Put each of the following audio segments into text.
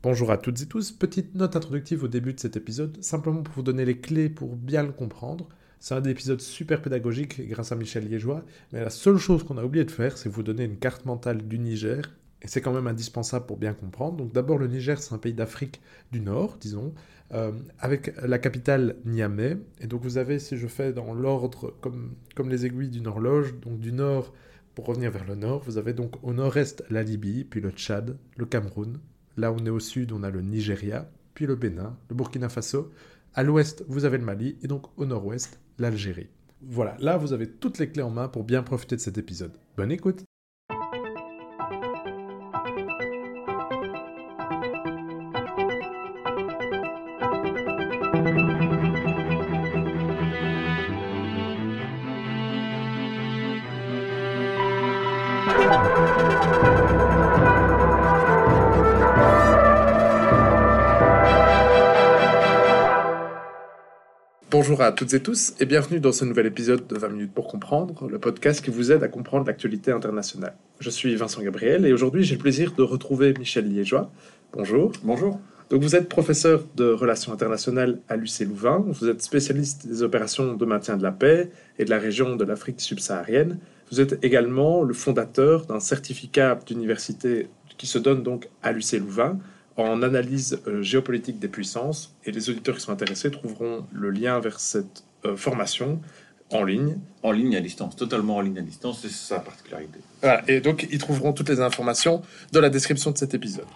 Bonjour à toutes et tous, petite note introductive au début de cet épisode, simplement pour vous donner les clés pour bien le comprendre. C'est un épisode super pédagogique grâce à Michel Liégeois, mais la seule chose qu'on a oublié de faire, c'est vous donner une carte mentale du Niger, et c'est quand même indispensable pour bien comprendre. Donc d'abord, le Niger, c'est un pays d'Afrique du Nord, disons, euh, avec la capitale Niamey. Et donc vous avez, si je fais dans l'ordre, comme, comme les aiguilles d'une horloge, donc du nord, pour revenir vers le nord, vous avez donc au nord-est la Libye, puis le Tchad, le Cameroun, Là, on est au sud, on a le Nigeria, puis le Bénin, le Burkina Faso. À l'ouest, vous avez le Mali, et donc au nord-ouest, l'Algérie. Voilà, là, vous avez toutes les clés en main pour bien profiter de cet épisode. Bonne écoute Bonjour à toutes et tous et bienvenue dans ce nouvel épisode de 20 minutes pour comprendre, le podcast qui vous aide à comprendre l'actualité internationale. Je suis Vincent Gabriel et aujourd'hui j'ai le plaisir de retrouver Michel Liégeois. Bonjour. Bonjour. Donc vous êtes professeur de relations internationales à l'UC Louvain, vous êtes spécialiste des opérations de maintien de la paix et de la région de l'Afrique subsaharienne. Vous êtes également le fondateur d'un certificat d'université qui se donne donc à l'UC Louvain en analyse euh, géopolitique des puissances. Et les auditeurs qui sont intéressés trouveront le lien vers cette euh, formation en ligne. En ligne à distance, totalement en ligne à distance, c'est sa particularité. Voilà, et donc ils trouveront toutes les informations dans la description de cet épisode.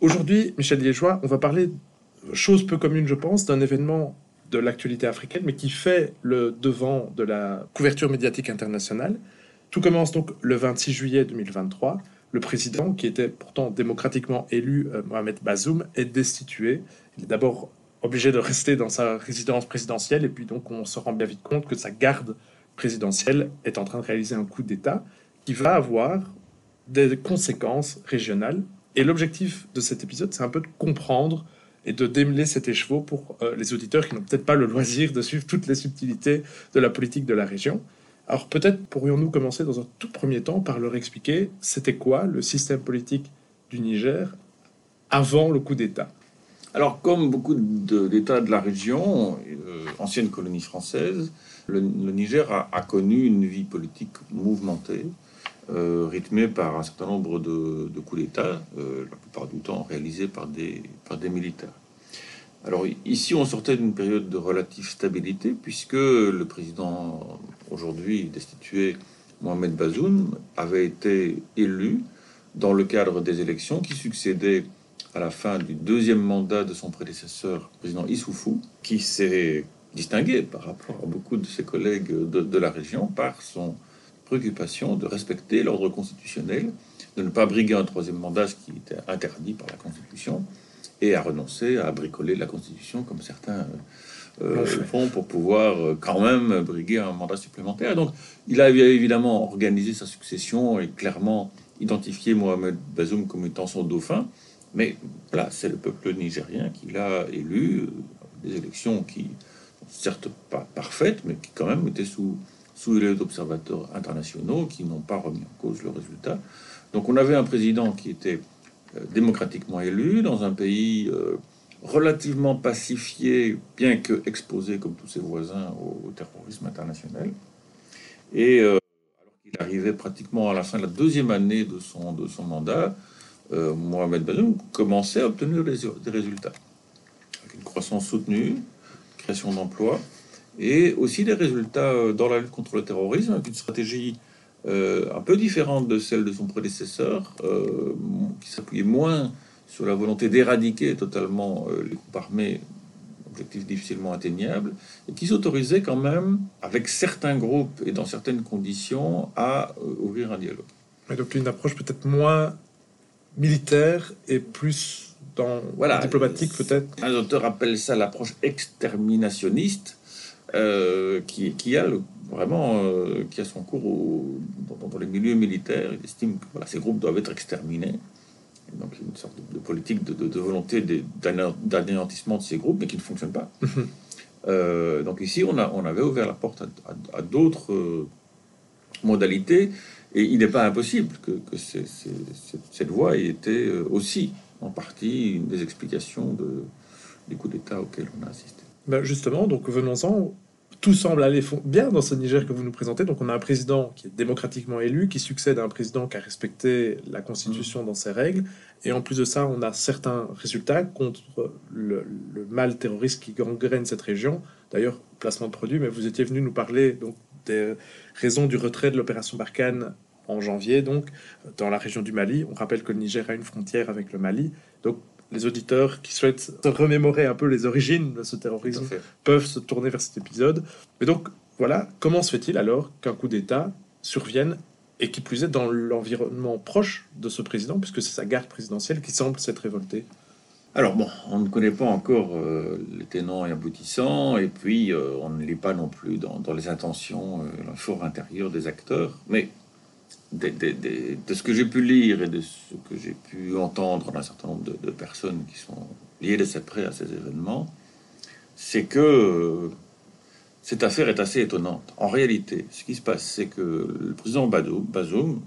Aujourd'hui, Michel Liégeois, on va parler, chose peu commune je pense, d'un événement de l'actualité africaine, mais qui fait le devant de la couverture médiatique internationale. Tout commence donc le 26 juillet 2023 le président, qui était pourtant démocratiquement élu, euh, Mohamed Bazoum, est destitué. Il est d'abord obligé de rester dans sa résidence présidentielle, et puis donc on se rend bien vite compte que sa garde présidentielle est en train de réaliser un coup d'État qui va avoir des conséquences régionales. Et l'objectif de cet épisode, c'est un peu de comprendre et de démêler cet écheveau pour euh, les auditeurs qui n'ont peut-être pas le loisir de suivre toutes les subtilités de la politique de la région. Alors peut-être pourrions-nous commencer dans un tout premier temps par leur expliquer c'était quoi le système politique du Niger avant le coup d'État. Alors comme beaucoup d'États de la région, euh, ancienne colonie française, le, Niger a, connu une vie politique mouvementée, euh, rythmée par un certain nombre de, coups d'État, euh, la plupart du temps réalisés par des, par des militaires. Alors ici, on sortait d'une période de relative stabilité, puisque le président aujourd'hui destitué, Mohamed Bazoum, avait été élu dans le cadre des élections qui succédaient à la fin du deuxième mandat de son prédécesseur, le président Issoufou, qui s'est distingué par rapport à beaucoup de ses collègues de, de la région par son préoccupation de respecter l'ordre constitutionnel, de ne pas briguer un troisième mandat, ce qui était interdit par la Constitution, et à renoncer à bricoler la Constitution comme certains euh, le font pour pouvoir euh, quand même briguer un mandat supplémentaire. Donc il a évidemment organisé sa succession et clairement identifié Mohamed Bazoum comme étant son dauphin. Mais là, c'est le peuple nigérien qui l'a élu, euh, des élections qui certes pas parfaites, mais qui quand même étaient sous, sous les d'observateurs internationaux qui n'ont pas remis en cause le résultat. Donc on avait un président qui était démocratiquement élu dans un pays euh, relativement pacifié, bien que exposé comme tous ses voisins au, terrorisme international. Et euh, alors qu'il arrivait pratiquement à la fin de la deuxième année de son, de son mandat, Mohamed Bazoum commençait à obtenir des, des, résultats. Avec une croissance soutenue, création d'emplois, et aussi des résultats dans la lutte contre le terrorisme, avec une stratégie euh, un peu différente de celle de son prédécesseur, euh, qui s'appuyait moins sur la volonté d'éradiquer totalement euh, les groupes armés, objectif difficilement atteignable, et qui s'autorisait quand même, avec certains groupes et dans certaines conditions, à ouvrir un dialogue. Mais donc une approche peut-être moins militaire et plus dans voilà, diplomatique peut-être? Un auteur appelle ça l'approche exterminationniste, qui, qui a le vraiment euh, qui a son cours dans, les milieux militaires. Il estime que voilà, ces groupes doivent être exterminés. Et donc, une sorte de, politique de, de, volonté d'anéantissement de ces groupes, mais qui ne fonctionne pas. Euh, donc, ici, on, a, on avait ouvert la porte à, d'autres euh, modalités. Et il n'est pas impossible que, que cette voie ait été aussi en partie une des explications de, des coups d'État auxquels on a assisté. Ben justement, donc venons-en. Tout semble aller bien dans ce Niger que vous nous présentez. Donc on a un président qui est démocratiquement élu, qui succède à un président qui a respecté la Constitution dans ses règles. Et en plus de ça, on a certains résultats contre le, le mal terroriste qui gangrène cette région. D'ailleurs, placement de produits, mais vous étiez venu nous parler donc, des raisons du retrait de l'opération Barkhane en janvier, donc dans la région du Mali. On rappelle que le Niger a une frontière avec le Mali. Donc les auditeurs qui souhaitent se remémorer un peu les origines de ce terrorisme peuvent se tourner vers cet épisode. Mais donc, voilà, comment se fait-il alors qu'un coup d'État survienne et qui plus est dans l'environnement proche de ce président, puisque c'est sa garde présidentielle qui semble s'être révoltée? Alors bon, on ne connaît pas encore euh, les tenants et aboutissants, et puis euh, on ne lit pas non plus dans, les intentions, euh, le fort intérieur des acteurs, mais de, ce que j'ai pu lire et de ce que j'ai pu entendre d'un certain nombre de, personnes qui sont liées de cette près à ces événements, c'est que euh, cette affaire est assez étonnante. En réalité, ce qui se passe, c'est que le président Bazoum,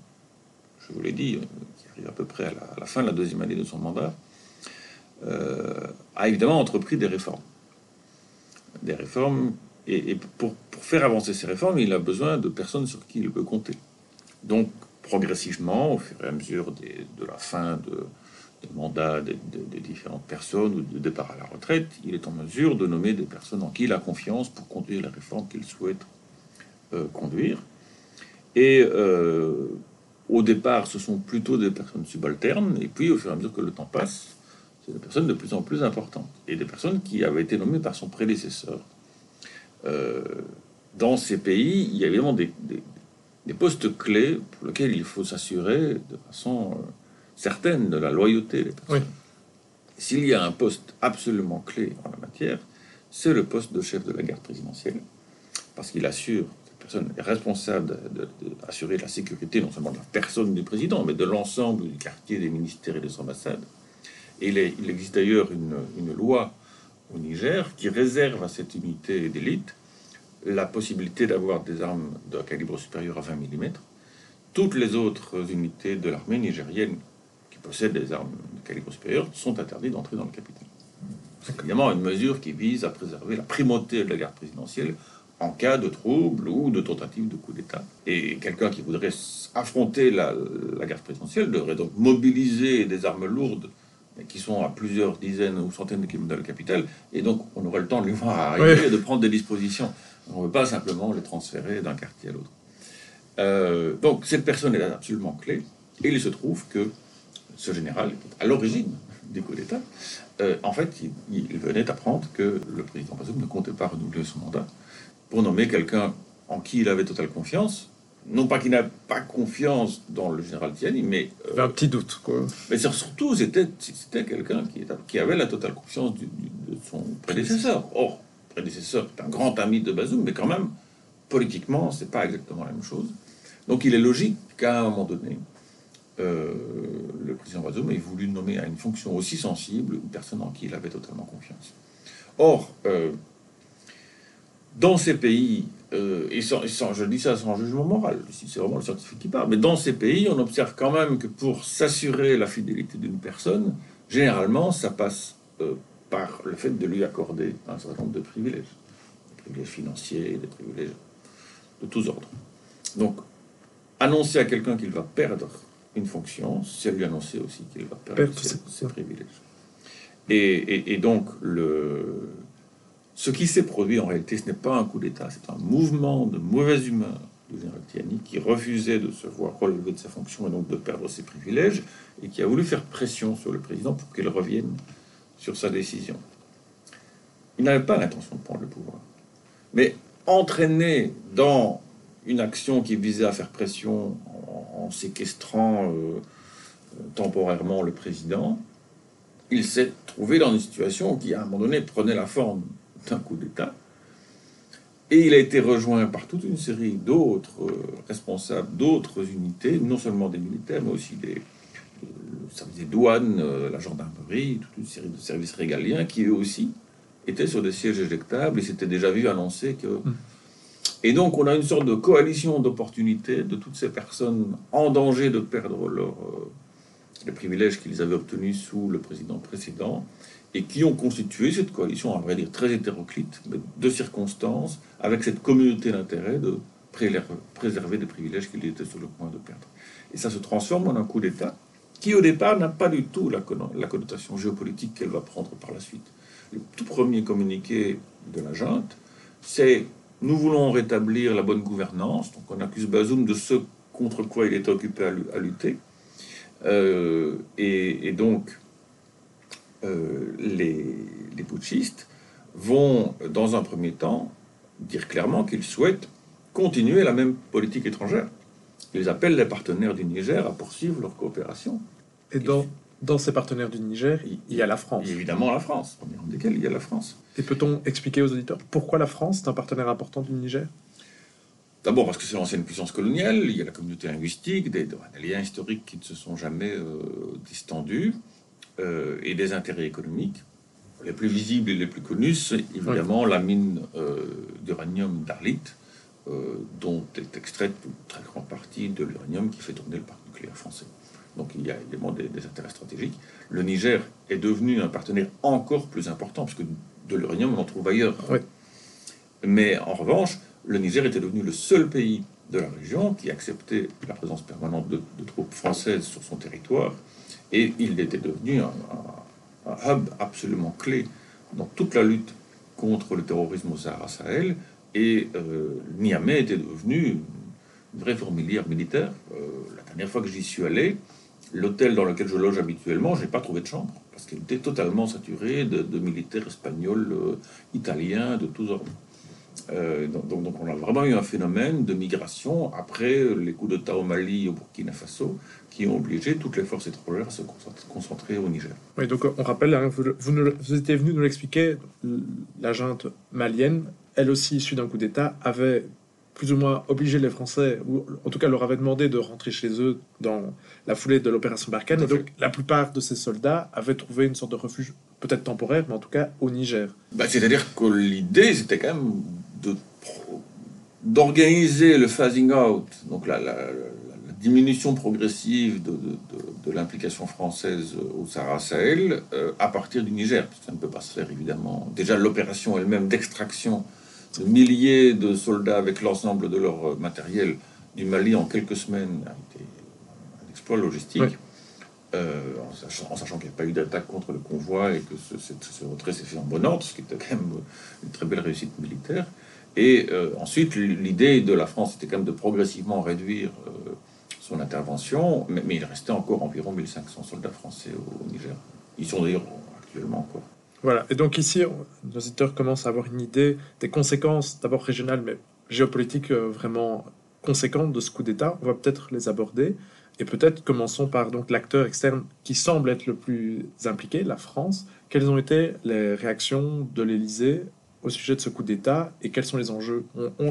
je vous l'ai dit, euh, qui arrive à peu près à la, fin de la deuxième année de son mandat, euh, a évidemment entrepris des réformes. Des réformes, et, pour, pour, faire avancer ces réformes, il a besoin de personnes sur qui il peut compter. Donc, progressivement, au fur et à mesure de la fin de, mandat de, différentes personnes ou de départ à la retraite, il est en mesure de nommer des personnes en qui il a confiance pour conduire la réforme qu'il souhaite euh, conduire. Et euh, au départ, ce sont plutôt des personnes subalternes, et puis au fur et à mesure que le temps passe, c'est des personnes de plus en plus importantes, et des personnes qui avaient été nommées par son prédécesseur. Euh, dans ces pays, il y a évidemment des, des postes clés pour lesquels il faut s'assurer de façon euh, certaine de la loyauté des personnes. S'il y a un poste absolument clé en la matière, c'est le poste de chef de la garde présidentielle, parce qu'il assure, cette personne est responsable d'assurer la sécurité non seulement de la personne du président, mais de l'ensemble du quartier des ministères et des ambassades. Et il, il existe d'ailleurs une, une loi au Niger qui réserve à cette unité d'élite la possibilité d'avoir des armes de calibre supérieur à 20 mm. Toutes les autres unités de l'armée nigérienne qui possèdent des armes de calibre supérieur sont interdites d'entrer dans le capitale. C'est évidemment une mesure qui vise à préserver la primauté de la garde présidentielle en cas de trouble ou de tentative de coup d'État. Et quelqu'un qui voudrait affronter la, garde présidentielle devrait donc mobiliser des armes lourdes qui sont à plusieurs dizaines ou centaines de kilomètres de la capitale, et donc on aurait le temps de lui voir arriver et de prendre des dispositions. On ne veut pas simplement les transférer d'un quartier à l'autre. Euh, donc cette personne est absolument clé. Et il se trouve que ce général, à l'origine du coup d'État, euh, en fait, il, venait d'apprendre que le président Bazoum ne comptait pas renouveler son mandat pour nommer quelqu'un en qui il avait totale confiance. Non pas qu'il n'a pas confiance dans le général Tiani, mais... Euh, un petit doute, quoi. Mais surtout, c'était quelqu'un qui, qui, avait la totale confiance de son prédécesseur. Or, prédécesseur est un grand ami de Bazoum, mais quand même, politiquement, c'est pas exactement la même chose. Donc il est logique qu'à un moment donné, euh, le président Bazoum ait voulu nommer à une fonction aussi sensible une personne en qui il avait totalement confiance. Or, euh, dans ces pays, euh, et, sans, je dis ça sans jugement moral, c'est vraiment le scientifique qui parle, mais dans ces pays, on observe quand même que pour s'assurer la fidélité d'une personne, généralement, ça passe par le fait de lui accorder un certain nombre de privilèges, des privilèges financiers, des privilèges de tous ordres. Donc, annoncer à quelqu'un qu'il va perdre une fonction, c'est lui annoncer aussi qu'il va perdre ses, privilèges. Et, donc, le, ce qui s'est produit en réalité, ce n'est pas un coup d'État, c'est un mouvement de mauvaise humeur du général Tiani qui refusait de se voir relever de sa fonction et donc de perdre ses privilèges et qui a voulu faire pression sur le président pour qu'il revienne sur sa décision. Il n'avait pas l'intention de prendre le pouvoir. Mais entraîné dans une action qui visait à faire pression en, séquestrant euh, euh, temporairement le président, il s'est trouvé dans une situation qui, à un moment donné, prenait la forme d'un coup d'État. Et il a été rejoint par toute une série d'autres euh, responsables, d'autres unités, non seulement des militaires, mais aussi des, le service des douanes, euh, la gendarmerie, toute une série de services régaliens qui eux aussi étaient sur des sièges éjectables et s'étaient déjà vu annoncer que. Hmm. Et donc on a une sorte de coalition d'opportunités de toutes ces personnes en danger de perdre leur, euh, les privilèges qu'ils avaient obtenus sous le président précédent, et qui ont constitué cette coalition, à vrai dire très hétéroclite, mais de circonstances, avec cette communauté d'intérêt de préserver des privilèges qu'ils étaient sur le point de perdre. Et ça se transforme en un coup d'État qui, au départ, n'a pas du tout la, connotation géopolitique qu'elle va prendre par la suite. Le tout premier communiqué de la junte, c'est nous voulons rétablir la bonne gouvernance. Donc on accuse Bazoum de ce contre quoi il était occupé à, lutter. Euh, et, donc, euh, les, les putschistes vont, dans un premier temps, dire clairement qu'ils souhaitent continuer la même politique étrangère. Ils appellent les partenaires du Niger à poursuivre leur coopération. Et dans, dans ces partenaires du Niger, il y a la France. évidemment la France, en desquels il y a la France. Et peut-on expliquer aux auditeurs pourquoi la France est un partenaire important du Niger? D'abord parce que c'est l'ancienne puissance coloniale, il y a la communauté linguistique, des, liens historiques qui ne se sont jamais euh, distendus, euh, et des intérêts économiques. Les plus visibles et les plus connus, c'est évidemment la mine euh, d'uranium d'Arlit, euh, dont est extraite une très grande partie de l'uranium qui fait tourner le parc nucléaire français. Donc il y a évidemment des, intérêts stratégiques. Le Niger est devenu un partenaire encore plus important, parce que de l'uranium, on en trouve ailleurs. Mais en revanche, le Niger était devenu le seul pays de la région qui acceptait la présence permanente de, troupes françaises sur son territoire, et il était devenu un, un, hub absolument clé dans toute la lutte contre le terrorisme au Sahara Sahel, et euh, Niamey était devenu une vraie fourmilière militaire. Euh, la dernière fois que j'y suis allé, l'hôtel dans lequel je loge habituellement, je n'ai pas trouvé de chambre parce qu'il était totalement saturé de, militaires espagnols, euh, italiens, de tous ordres. donc, donc, on a vraiment eu un phénomène de migration après les coups d'État au Mali au Burkina Faso qui ont obligé toutes les forces étrangères à se concentrer au Niger. Oui, donc on rappelle, hein, vous, vous, vous étiez venu nous l'expliquer, la junte malienne elle aussi issue d'un coup d'État, avait plus ou moins obligé les Français, ou en tout cas leur avait demandé de rentrer chez eux dans la foulée de l'opération Barkhane. Et donc la plupart de ces soldats avaient trouvé une sorte de refuge, peut-être temporaire, mais en tout cas au Niger. Bah, c'est-à-dire que l'idée, c'était quand même de d'organiser le phasing out, donc la, diminution progressive de, de, l'implication française au Sahara Sahel euh, à partir du Niger. Ça ne peut pas se faire évidemment. Déjà l'opération elle-même d'extraction de milliers de soldats avec l'ensemble de leur matériel du Mali en quelques semaines a été un exploit logistique. Euh, en sachant, qu'il n'y a pas eu d'attaque contre le convoi et que ce, retrait s'est fait en bon ordre, ce qui était quand même une très belle réussite militaire. Et euh, ensuite, l'idée de la France était quand même de progressivement réduire euh, son intervention, mais, il restait encore environ 1500 soldats français au, au Niger. Ils sont d'ailleurs actuellement encore. Voilà, et donc ici, nos auditeurs commencent à avoir une idée des conséquences, d'abord régionales, mais géopolitiques euh, vraiment conséquentes de ce coup d'État. On va peut-être les aborder. Et peut-être commençons par donc l'acteur externe qui semble être le plus impliqué, la France. Quelles ont été les réactions de l'Élysée au sujet de ce coup d'État et quels sont les enjeux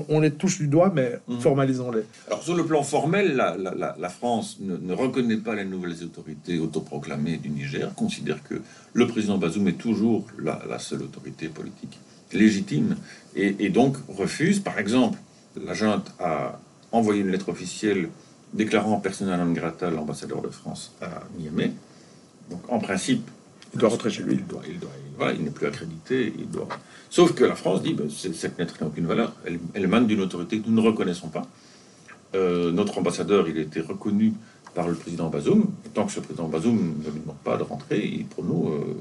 on, les touche du doigt, mais mhm. formalisons-les. Alors, sur le plan formel, la, France ne, reconnaît pas les nouvelles autorités autoproclamées du Niger, considère que le président Bazoum est toujours la, seule autorité politique légitime et, donc refuse, par exemple, la junte a envoyé une lettre officielle déclarant personnel non grata l'ambassadeur de France à Niamey. Donc, en principe, il doit rentrer chez lui. Il, doit, il, doit, il n'est plus accrédité. Il doit... Sauf que la France dit ben, cette lettre n'a aucune valeur. Elle, elle émane d'une autorité que nous ne reconnaissons pas. Euh, notre ambassadeur, il a été reconnu par le président Bazoum. Tant que ce président Bazoum ne lui demande pas de rentrer, pour nous, euh,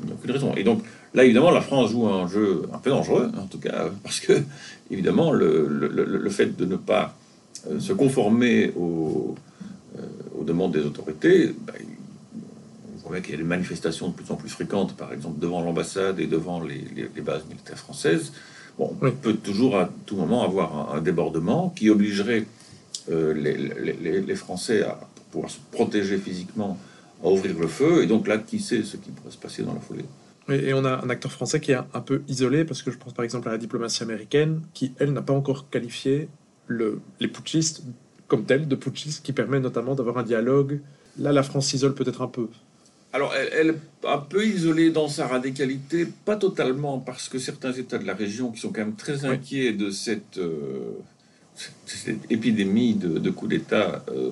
il n'y a aucune raison. Et donc, là, évidemment, la France joue un jeu un peu dangereux, en tout cas, parce que, évidemment, le, fait de ne pas euh, se conformer aux, aux, demandes des autorités, ben, qu'il y a des manifestations de plus en plus fréquentes, par exemple devant l'ambassade et devant les, bases militaires françaises, bon, on peut toujours à tout moment avoir un, débordement qui obligerait euh, les, Français à pouvoir se protéger physiquement, à ouvrir le feu, et donc là, qui sait ce qui pourrait se passer dans la foulée. Et on a un acteur français qui est un peu isolé, parce que je pense par exemple à la diplomatie américaine, qui, elle, n'a pas encore qualifié le, les putschistes comme tels, de putschistes, qui permet notamment d'avoir un dialogue. Là, la France s'isole peut-être un peu. Alors, elle, est un peu isolée dans sa radicalité, pas totalement, parce que certains États de la région qui sont quand même très inquiets de cette, euh, cette épidémie de, de coups d'État euh,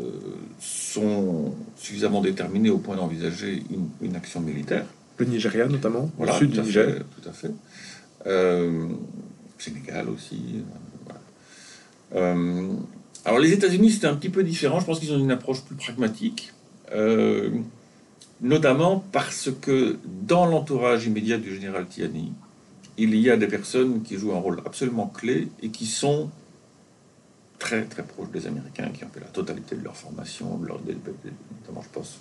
sont suffisamment déterminés au point d'envisager une, une, action militaire. Le Nigeria notamment, voilà, sud du Niger. Fait, tout à fait. Euh, Sénégal aussi. Voilà. Alors les États-Unis, c'est un petit peu différent. Je pense qu'ils ont une approche plus pragmatique. Euh, notamment parce que dans l'entourage immédiat du général Tiani, il y a des personnes qui jouent un rôle absolument clé et qui sont très très proches des Américains, qui ont fait la totalité de leur formation, notamment je pense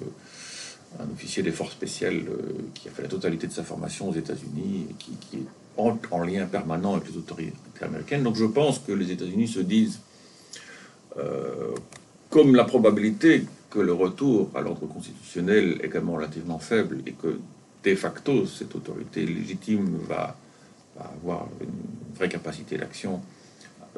un officier des forces spéciales euh, qui a fait la totalité de sa formation aux États-Unis et qui, est en, en, lien permanent avec les autorités américaines. Donc je pense que les États-Unis se disent, euh, comme la probabilité que le retour à l'ordre constitutionnel est quand même relativement faible et que de facto cette autorité légitime va, avoir une vraie capacité d'action,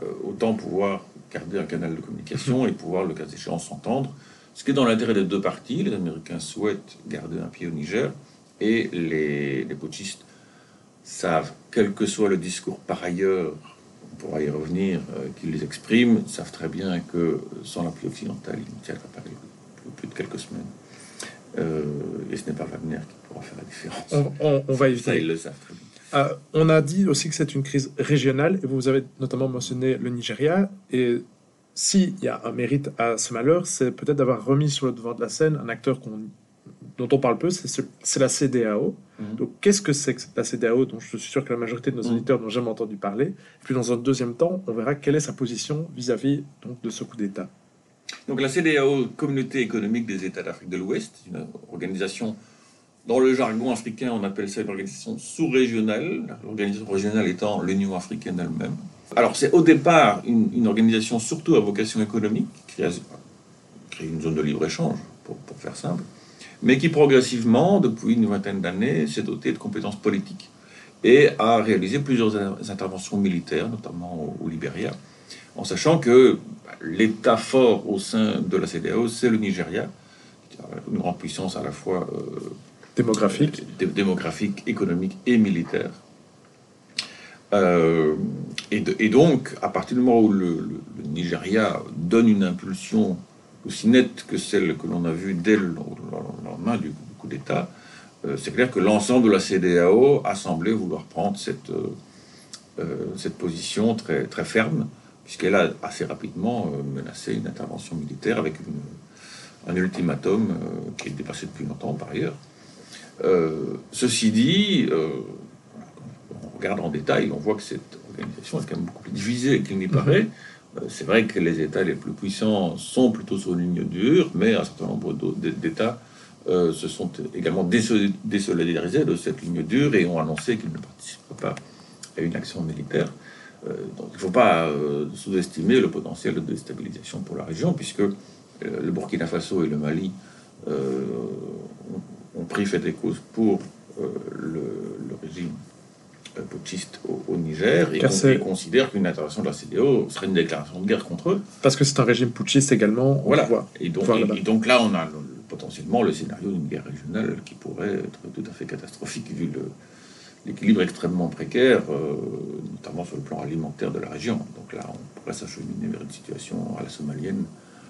euh, autant pouvoir garder un canal de communication et pouvoir, le cas échéant, s'entendre. Ce qui est dans l'intérêt des deux parties. Les Américains souhaitent garder un pied au Niger et les, les savent, quel que soit le discours par ailleurs, on pourra y revenir, euh, qu'ils les expriment, savent très bien que sans l'appui occidental, ils ne tiendront pas plus, plus, de quelques semaines. Euh, et ce n'est pas Wagner qui pourra faire la différence. On, on, on va éviter. Ça, ils le savent très bien. Euh, on a dit aussi que c'est une crise régionale, et vous avez notamment mentionné le Nigeria. Et s'il y a un mérite à ce malheur, c'est peut-être d'avoir remis sur le devant de la scène un acteur dont on parle peu, c'est la CDAO. Mmh. Donc, qu'est-ce que c'est que la CDAO, dont je suis sûr que la majorité de nos auditeurs n'ont jamais entendu parler? Et Puis, dans un deuxième temps, on verra quelle est sa position vis-à-vis -vis, de ce coup d'État. Donc, la CDAO, Communauté économique des États d'Afrique de l'Ouest, une organisation dans le jargon africain, on appelle ça une organisation sous-régionale, l'organisation régionale étant l'Union africaine elle-même. Alors, c'est au départ une, organisation surtout à vocation économique, qui a une zone de libre-échange, pour, pour, faire simple, mais qui progressivement, depuis une vingtaine d'années, s'est dotée de compétences politiques et a réalisé plusieurs interventions militaires, notamment au, au Libéria, en sachant que l'État fort au sein de la CDAO, c'est le Nigeria, une grande puissance à la fois euh, démographique. Démographique, économique et militaire. Euh, et, de, et, donc, à partir du moment où le, le, le, Nigeria donne une impulsion aussi nette que celle que l'on a vue dès le lendemain du, coup d'État, euh, c'est clair que l'ensemble de la CDAO a semblé vouloir prendre cette, cette position très, très ferme, puisqu'elle a assez rapidement menacé une intervention militaire avec une, un ultimatum qui est dépassé depuis longtemps par ailleurs. Euh, ceci dit, euh, on regarde en détail, on voit que cette organisation est quand même beaucoup plus divisée qu'il n'y paraît. Euh, c'est vrai que les États les plus puissants sont plutôt sur une ligne dure, mais un certain nombre d'États euh, se sont également désolidarisés de cette ligne dure et ont annoncé qu'ils ne participeraient pas à une action militaire. Euh, donc il ne faut pas euh, sous-estimer le potentiel de déstabilisation pour la région, puisque le Burkina Faso et le Mali ont pris fait et cause pour euh, le, le, régime euh, putschiste au, au, Niger et, on, et considère qu'une intervention de la CDO serait une déclaration de guerre contre eux. Parce que c'est un régime putschiste également. Voilà. Voit, et, donc, et, et, donc là, on a le, potentiellement le scénario d'une guerre régionale qui pourrait être tout à fait catastrophique vu l'équilibre extrêmement précaire, euh, notamment sur le plan alimentaire de la région. Donc là, on pourrait s'acheminer vers une situation à la somalienne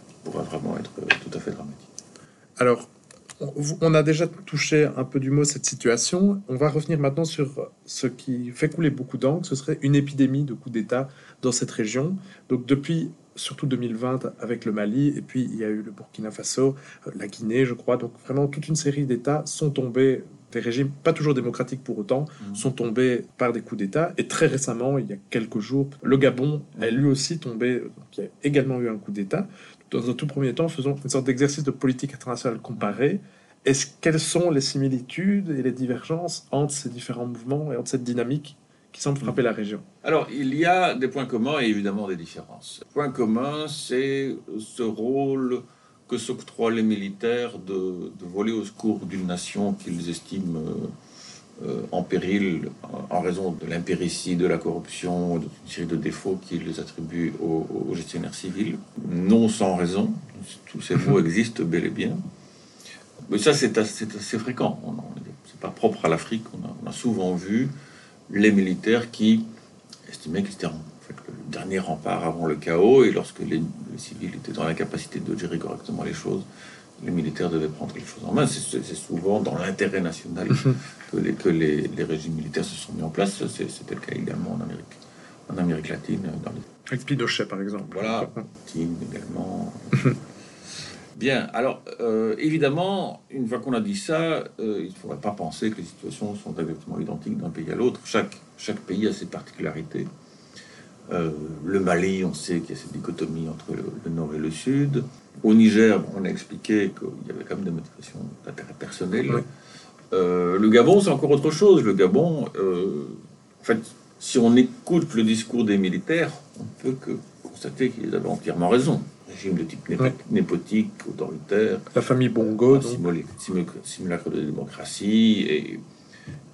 qui pourrait vraiment être tout à fait dramatique. Alors, on a déjà touché un peu du mot cette situation. On va revenir maintenant sur ce qui fait couler beaucoup d'encre. Ce serait une épidémie de coups d'État dans cette région. Donc depuis surtout 2020 avec le Mali, et puis il y a eu le Burkina Faso, la Guinée, je crois. Donc vraiment toute une série d'États sont tombés des régimes pas toujours démocratiques pour autant, mmh. sont tombés par des coups d'État. Et très récemment, il y a quelques jours, le Gabon mmh. a lui aussi tombé, y a également eu un coup d'État. Dans un tout premier temps, faisons une sorte d'exercice de politique internationale comparée. Est-ce quelles sont les similitudes et les divergences entre ces différents mouvements et entre cette dynamique qui semble frapper la région Alors, il y a des points communs et évidemment des différences. Le point commun, c'est ce rôle que s'octroient les militaires de, de, voler au secours d'une nation qu'ils estiment euh, en péril en raison de l'impéritie, de la corruption, d'une série de défauts qu'ils attribuent aux, aux, gestionnaires civils. Non sans raison, tous ces mots existent bel et bien. Mais ça, c'est assez, assez, fréquent. C'est pas propre à l'Afrique. On, on a, souvent vu les militaires qui estimaient qu'ils étaient en fait, dernier rempart avant le chaos, et lorsque les, civils étaient dans l'incapacité de gérer correctement les choses, les militaires devaient prendre les choses en main. C'est souvent dans l'intérêt national mhm. que, les, que les, régimes militaires se sont mis en place. C'était le cas également en Amérique, en Amérique latine. Dans les... Avec Pinochet, par exemple. Voilà, Poutine également. Bien, alors euh, évidemment, une fois qu'on a dit ça, euh, il ne faudrait pas penser que les situations sont exactement identiques d'un pays à l'autre. Chaque, chaque pays a ses particularités. Euh, le Mali, on sait qu'il y a cette dichotomie entre le, nord et le sud. Au Niger, on a expliqué qu'il y avait quand même des motivations d'intérêt personnel. le Gabon, c'est encore autre chose. Le Gabon, en fait, si on écoute le discours des militaires, on ne peut que constater qu'ils avaient entièrement raison régime de type népotique, autoritaire. La famille Bongo. Simulacre de démocratie. Et,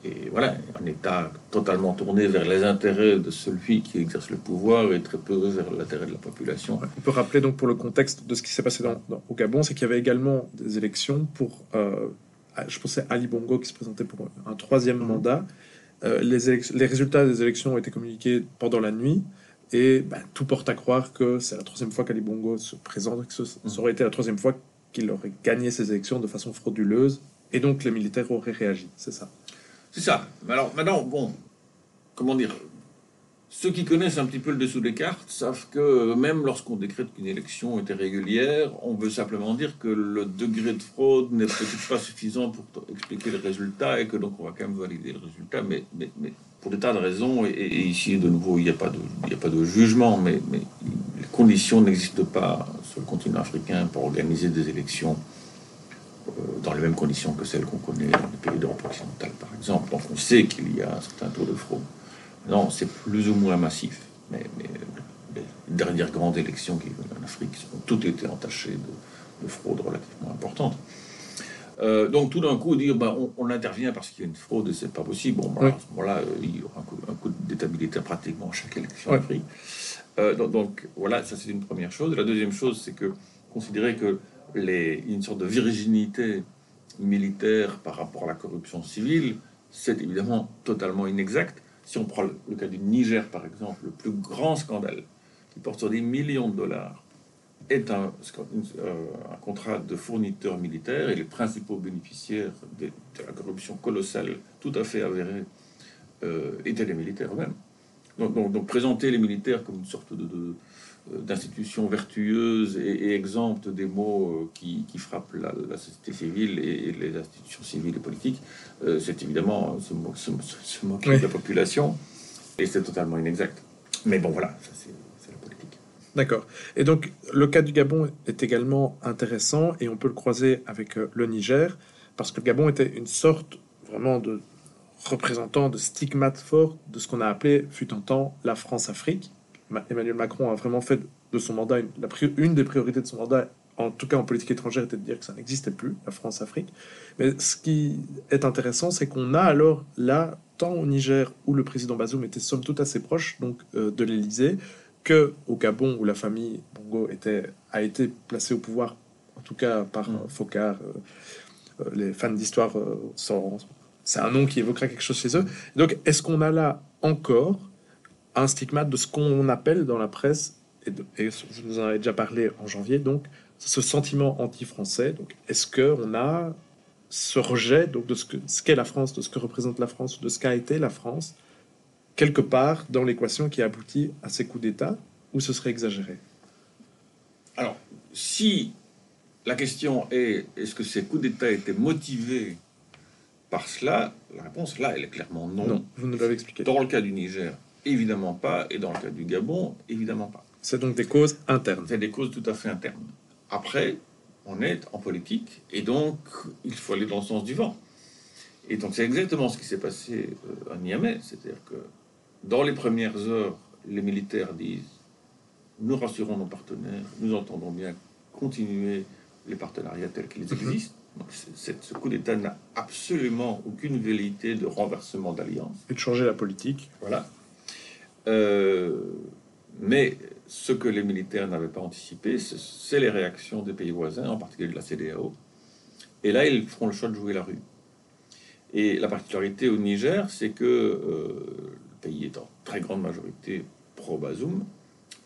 et, voilà, un État totalement tourné vers les intérêts de celui qui exerce le pouvoir et très peu vers l'intérêt de la population. On peut rappeler donc pour le contexte de ce qui s'est passé dans, au Gabon, c'est qu'il y avait également des élections pour, euh, je pensais Ali Bongo qui se présentait pour un troisième mhm. mandat. Euh, les, les résultats des élections ont été communiqués pendant la nuit. Et bah, tout porte à croire que c'est la troisième fois qu'Ali Bongo se présente, que ce, ça aurait été la troisième fois qu'il aurait gagné ces élections de façon frauduleuse, et donc les militaires auraient réagi, c'est ça. C'est ça. Alors maintenant, bon, comment dire Ceux qui connaissent un petit peu le dessous des cartes savent que même lorsqu'on décrète qu'une élection était régulière, on veut simplement dire que le degré de fraude n'est peut-être pas suffisant pour expliquer le résultat, et que donc on va quand même valider le résultat, mais, pour des tas de raisons. Et, ici, de nouveau, il n'y a, pas de, a pas de jugement, mais, mais les conditions n'existent pas sur le continent africain pour organiser des élections euh, dans les mêmes conditions que celles qu'on connaît dans les pays d'Europe occidentale, par exemple. Donc on sait qu'il y a un certain taux de fraude. Non, c'est plus ou moins massif. Mais, les dernières grandes élections qui en Afrique ont toutes été entachées de, de fraude relativement importante. Euh, donc tout d'un coup, dire bah, on, intervient parce qu'il y a une fraude et c'est pas possible. Bon, bah, à ce moment-là, euh, il y aura un coup, d'étabilité pratiquement à chaque élection en Afrique. Euh, donc, voilà, ça c'est une première chose. La deuxième chose, c'est que considérer que les, une sorte de virginité militaire par rapport à la corruption civile, c'est évidemment totalement inexact. Si on prend le cas du Niger, par exemple, le plus grand scandale qui porte sur des millions de dollars est un, euh, contrat de fourniteur militaire et les principaux bénéficiaires de, la corruption colossale tout à fait avérée euh, étaient les militaires eux-mêmes. Donc, présenter les militaires comme une sorte de, d'institution vertueuse et, exempte des maux qui, qui frappent la, société civile et, les institutions civiles et politiques, c'est évidemment se, moquer de la population et c'est totalement inexact. Mais bon, voilà, ça c'est D'accord. Et donc, le cas du Gabon est également intéressant et on peut le croiser avec euh, le Niger, parce que le Gabon était une sorte vraiment de représentant, de stigmate fort de ce qu'on a appelé, fut un temps, la France-Afrique. Emmanuel Macron a vraiment fait de son mandat, une, une des priorités de son mandat, en tout cas en politique étrangère, était de dire que ça n'existait plus, la France-Afrique. Mais ce qui est intéressant, c'est qu'on a alors là, tant au Niger, où le président Bazoum était somme toute assez proche donc, euh, de l'Élysée, que au Gabon, où la famille Bongo était, a été placée au pouvoir, en tout cas par mm. Focard, euh, euh, les fans d'histoire, euh, c'est un nom qui évoquera quelque chose chez eux. Donc, est-ce qu'on a là encore un stigmate de ce qu'on appelle dans la presse, et, et vous nous en avez déjà parlé en janvier, donc ce sentiment anti-français. Donc, est-ce qu'on a ce rejet donc, de ce qu'est ce qu'est la France, de ce que représente la France, de ce qu'a été la France quelque part dans l'équation qui aboutit à ces coups d'État, ou ce serait exagéré? Alors, si la question est est-ce que ces coups d'État étaient motivés par cela? La réponse là, elle est clairement non. Non, vous nous l'avez expliqué. Dans le cas du Niger, évidemment pas, et dans le cas du Gabon, évidemment pas. C'est donc des causes internes. C'est des causes tout à fait internes. Après, on est en politique, et donc il faut aller dans le sens du vent. Et donc c'est exactement ce qui s'est passé euh, à Niamey, c'est-à-dire que dans les premières heures, les militaires disent nous rassurons nos partenaires, nous entendons bien continuer les partenariats tels qu'ils mhm. existent. ce coup d'État n'a absolument aucune velléité de renversement d'alliance. Et de changer la politique. Voilà. Euh, mais ce que les militaires n'avaient pas anticipé, c'est les réactions des pays voisins, en particulier de la CDAO. Et là, ils feront le choix de jouer la rue. Et la particularité au Niger, c'est que euh, pays est en très grande majorité pro-Bazoum,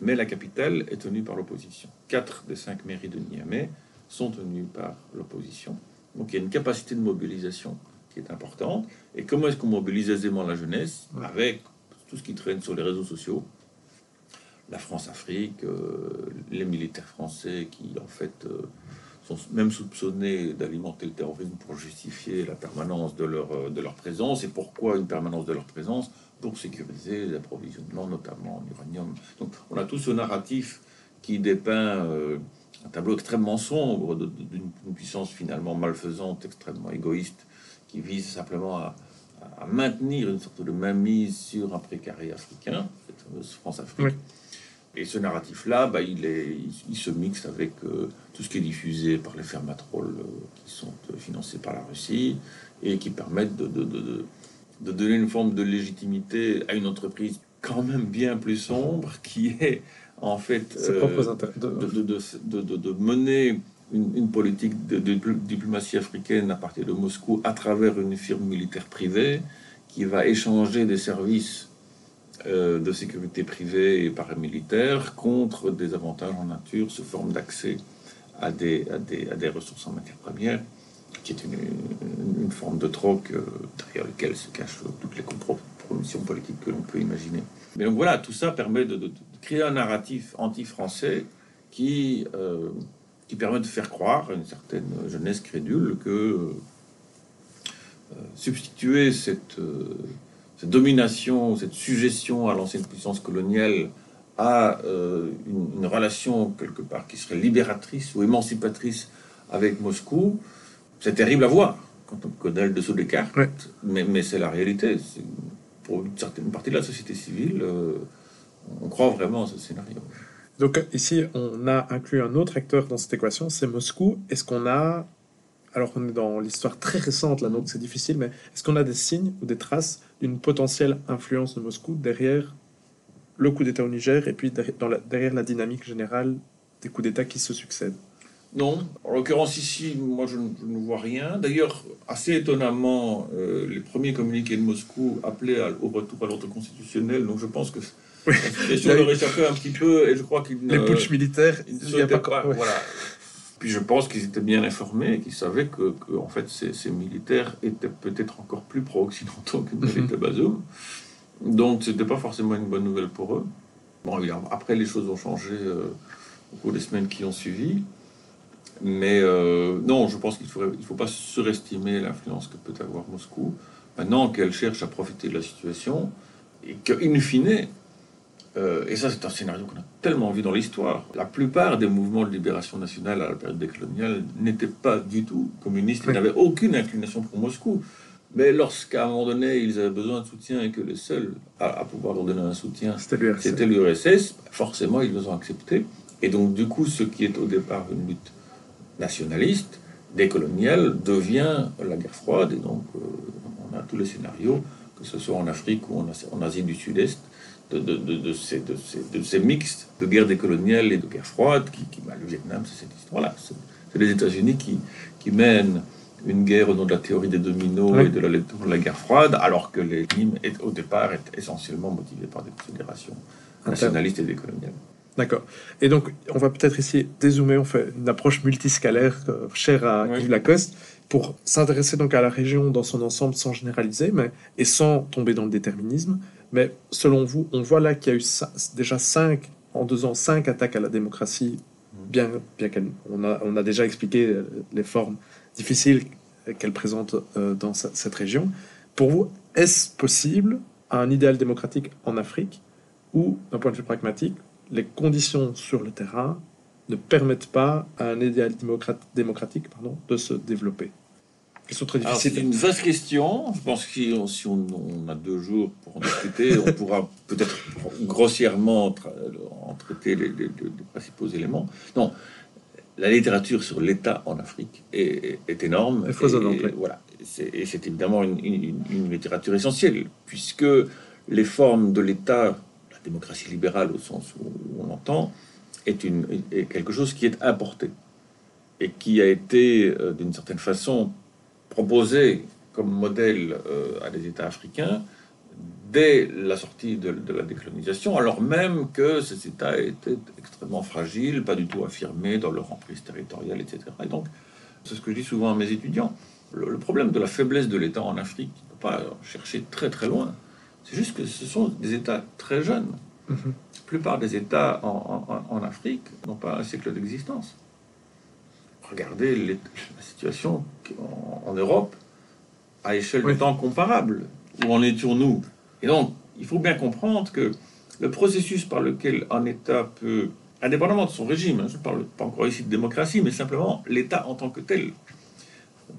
mais la capitale est tenue par l'opposition. Quatre des cinq mairies de Niamey sont tenues par l'opposition. Donc il y a une capacité de mobilisation qui est importante. Et comment est-ce qu'on mobilise aisément la jeunesse? Avec tout ce qui traîne sur les réseaux sociaux, la France-Afrique, euh, les militaires français qui en fait euh, sont même soupçonnés d'alimenter le terrorisme pour justifier la permanence de leur, euh, de leur présence. Et pourquoi une permanence de leur présence? Pour sécuriser l'approvisionnement, notamment en uranium. Donc on a tout ce narratif qui dépeint un tableau extrêmement sombre d'une puissance finalement malfaisante, extrêmement égoïste, qui vise simplement à, maintenir une sorte de mainmise sur un précaré africain, cette fameuse France-Afrique. Et ce narratif-là, bah, il, est, il, se mixe avec euh, tout ce qui est diffusé par les fermatrolles euh, qui sont euh, financés par la Russie et qui permettent de, de, de, de, donner une forme de légitimité à une entreprise quand même bien plus sombre qui est en fait de, mener une, politique de, diplomatie africaine à partir de Moscou à travers une firme militaire privée qui va échanger des services euh, de sécurité privée et paramilitaire contre des avantages en nature sous forme d'accès à des, à, des, à des, ressources en matière première, qui est une, une, forme de troc euh, derrière lequel se cachent toutes les compromissions politiques que l'on peut imaginer. Mais donc voilà, tout ça permet de, créer un narratif anti-français qui, euh, qui permet de faire croire à une certaine jeunesse crédule que substituer cette cette domination, cette suggestion à l'ancienne puissance coloniale à euh, une, relation quelque part qui serait libératrice ou émancipatrice avec Moscou, c'est terrible à voir quand on connaît le dessous des cartes, mais, mais c'est la réalité. Pour une certaine partie de la société civile, euh, on croit vraiment à ce scénario. Donc ici, on a inclus un autre acteur dans cette équation, c'est Moscou. Est-ce qu'on a, alors qu'on est dans l'histoire très récente là, donc c'est difficile, mais est-ce qu'on a des signes ou des traces d'une potentielle influence de Moscou derrière le coup d'État au Niger et puis derrière la, dynamique générale des coups d'État qui se succèdent? Non, en l'occurrence ici, moi je, ne vois rien. D'ailleurs, assez étonnamment, euh, les premiers communiqués de Moscou appelaient au retour à l'ordre constitutionnel, donc je pense que oui. leur échappait un petit peu et je crois qu'ils Les putsch militaires, il n'y a pas... pas voilà. Puis je pense qu'ils étaient bien informés et qu'ils savaient que, en fait, ces, militaires étaient peut-être encore plus pro-occidentaux que ne l'était Bazoum. Donc, c'était pas forcément une bonne nouvelle pour eux. Bon, après, les choses ont changé euh, au cours des semaines qui ont suivi. Mais euh, non, je pense qu'il ne il faut pas surestimer l'influence que peut avoir Moscou. Maintenant qu'elle cherche à profiter de la situation et qu'in fine, euh, et ça, c'est un scénario qu'on a tellement vu dans l'histoire. La plupart des mouvements de libération nationale à la période décoloniale n'étaient pas du tout communistes. Ils n'avaient aucune inclination pour Moscou. Mais lorsqu'à un moment donné, ils avaient besoin de soutien et que les seuls à, pouvoir leur donner un soutien, c'était l'URSS, forcément, ils les ont acceptés. Et donc, du coup, ce qui est au départ une lutte nationaliste, décoloniale, devient la guerre froide. Et donc, euh, on a tous les scénarios, que ce soit en Afrique ou en Asie du Sud-Est, de, de, de, ces, de, ces, de ces mixtes de guerre décoloniale et de guerre froide, qui, qui bah, le Vietnam, c'est cette histoire-là. C'est les États-Unis qui, qui mènent une guerre au nom de la théorie des dominos et de la, de la, guerre froide, alors que les est, au départ est essentiellement motivé par des considérations nationalistes et décoloniales. D'accord. Et donc, on va peut-être ici dézoomer, on fait une approche multiscalaire euh, chère à Yves Lacoste, pour s'intéresser donc à la région dans son ensemble sans généraliser, mais, et sans tomber dans le déterminisme. Mais selon vous, on voit là qu'il y a eu déjà cinq, en deux ans, cinq attaques à la démocratie, bien, bien qu'on a, on a déjà expliqué euh, les formes difficiles qu'elle présente euh, dans cette région. Pour vous, est-ce possible un idéal démocratique en Afrique où, d'un point de vue pragmatique, les conditions sur le terrain ne permettent pas à un idéal démocratique pardon, de se développer? C'est une vaste question. Je pense que si on, a deux jours pour en discuter, on pourra peut-être grossièrement en traiter les, principaux éléments. Non, la littérature sur l'État en Afrique est, énorme. Et, voilà, et c'est évidemment une, littérature essentielle, puisque les formes de l'État, la démocratie libérale au sens où on entend, est, une, est quelque chose qui est importé et qui a été, euh, d'une certaine façon, proposé comme modèle euh, à des États africains dès la sortie de, la décolonisation, alors même que ces États étaient extrêmement fragiles, pas du tout affirmés dans leur emprise territoriale, etc. Et donc, c'est ce que je dis souvent à mes étudiants, le, problème de la faiblesse de l'État en Afrique, il ne faut pas chercher très très loin. C'est juste que ce sont des États très jeunes. Mhm. La plupart des États en, Afrique n'ont pas un siècle d'existence. Regardez la situation en, Europe à échelle de temps comparable. Où en étions-nous? Et donc, il faut bien comprendre que le processus par lequel un État peut, indépendamment de son régime, hein, je ne parle pas encore ici de démocratie, mais simplement l'État en tant que tel,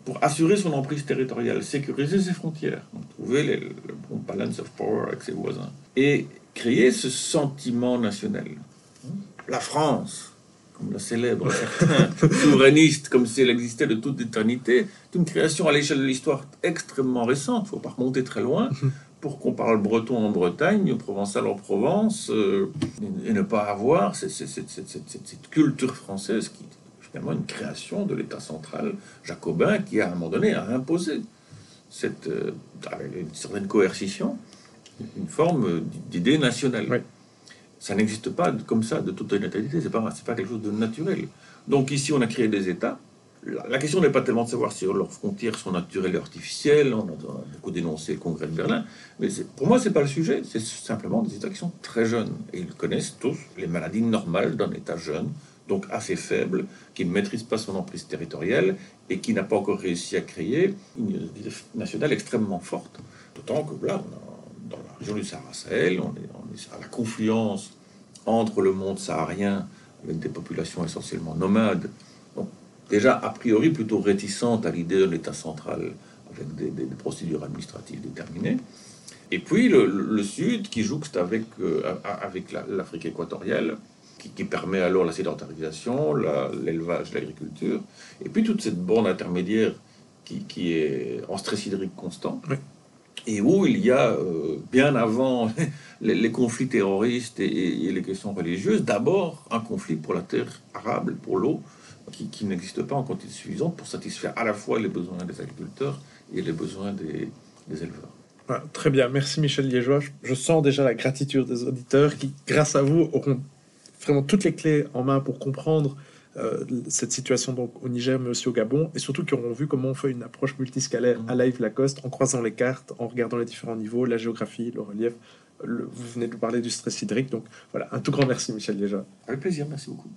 pour assurer son emprise territoriale, sécuriser ses frontières, trouver le bon balance of power avec ses voisins, et créer ce sentiment national. La France, comme la célèbre certains souverainistes, comme si elle existait de toute éternité, c'est une création à l'échelle de l'histoire extrêmement récente, il ne faut pas remonter très loin, pour qu'on parle breton en Bretagne, provençal en Provence, euh, et, ne pas avoir cette, cette culture française qui finalement une création de l'État central jacobin qui, à un moment donné, a imposé, cette, euh, avec une certaine coercition, une forme d'idée nationale. Ça n'existe pas comme ça de toute natalité, c'est pas, pas quelque chose de naturel. Donc ici, on a créé des États. La, question n'est pas tellement de savoir si leurs frontières sont naturelles et artificielles. On a, beaucoup dénoncé le congrès de Berlin. Mais pour moi, c'est pas le sujet. C'est simplement des États qui sont très jeunes. Et ils connaissent tous les maladies normales d'un État jeune donc assez faible, qui ne maîtrise pas son emprise territoriale et qui n'a pas encore réussi à créer une nationale extrêmement forte. D'autant que là, dans la région du Sahara-Sahel, on est, à la confluence entre le monde saharien, avec des populations essentiellement nomades, déjà a priori plutôt réticentes à l'idée d'un État central avec des, procédures administratives déterminées. Et puis le, Sud qui jouxte avec, euh, avec l'Afrique équatoriale, qui, permet alors la sédentarisation, l'élevage, l'agriculture, et puis toute cette borne intermédiaire qui, est en stress hydrique constant, et où il y a, euh, bien avant les, conflits terroristes et, les questions religieuses, d'abord un conflit pour la terre arable, pour l'eau, qui, n'existe pas en quantité suffisante pour satisfaire à la fois les besoins des agriculteurs et les besoins des, éleveurs. très bien, merci Michel Liégeois. Je sens déjà la gratitude des auditeurs qui, grâce à vous, auront vraiment toutes les clés en main pour comprendre cette situation donc au Niger, mais aussi au Gabon, et surtout qui auront vu comment on fait une approche multiscalaire à Live Lacoste en croisant les cartes, en regardant les différents niveaux, la géographie, le relief. vous venez de parler du stress hydrique, donc voilà, un tout grand merci Michel déjà. Avec plaisir, merci beaucoup.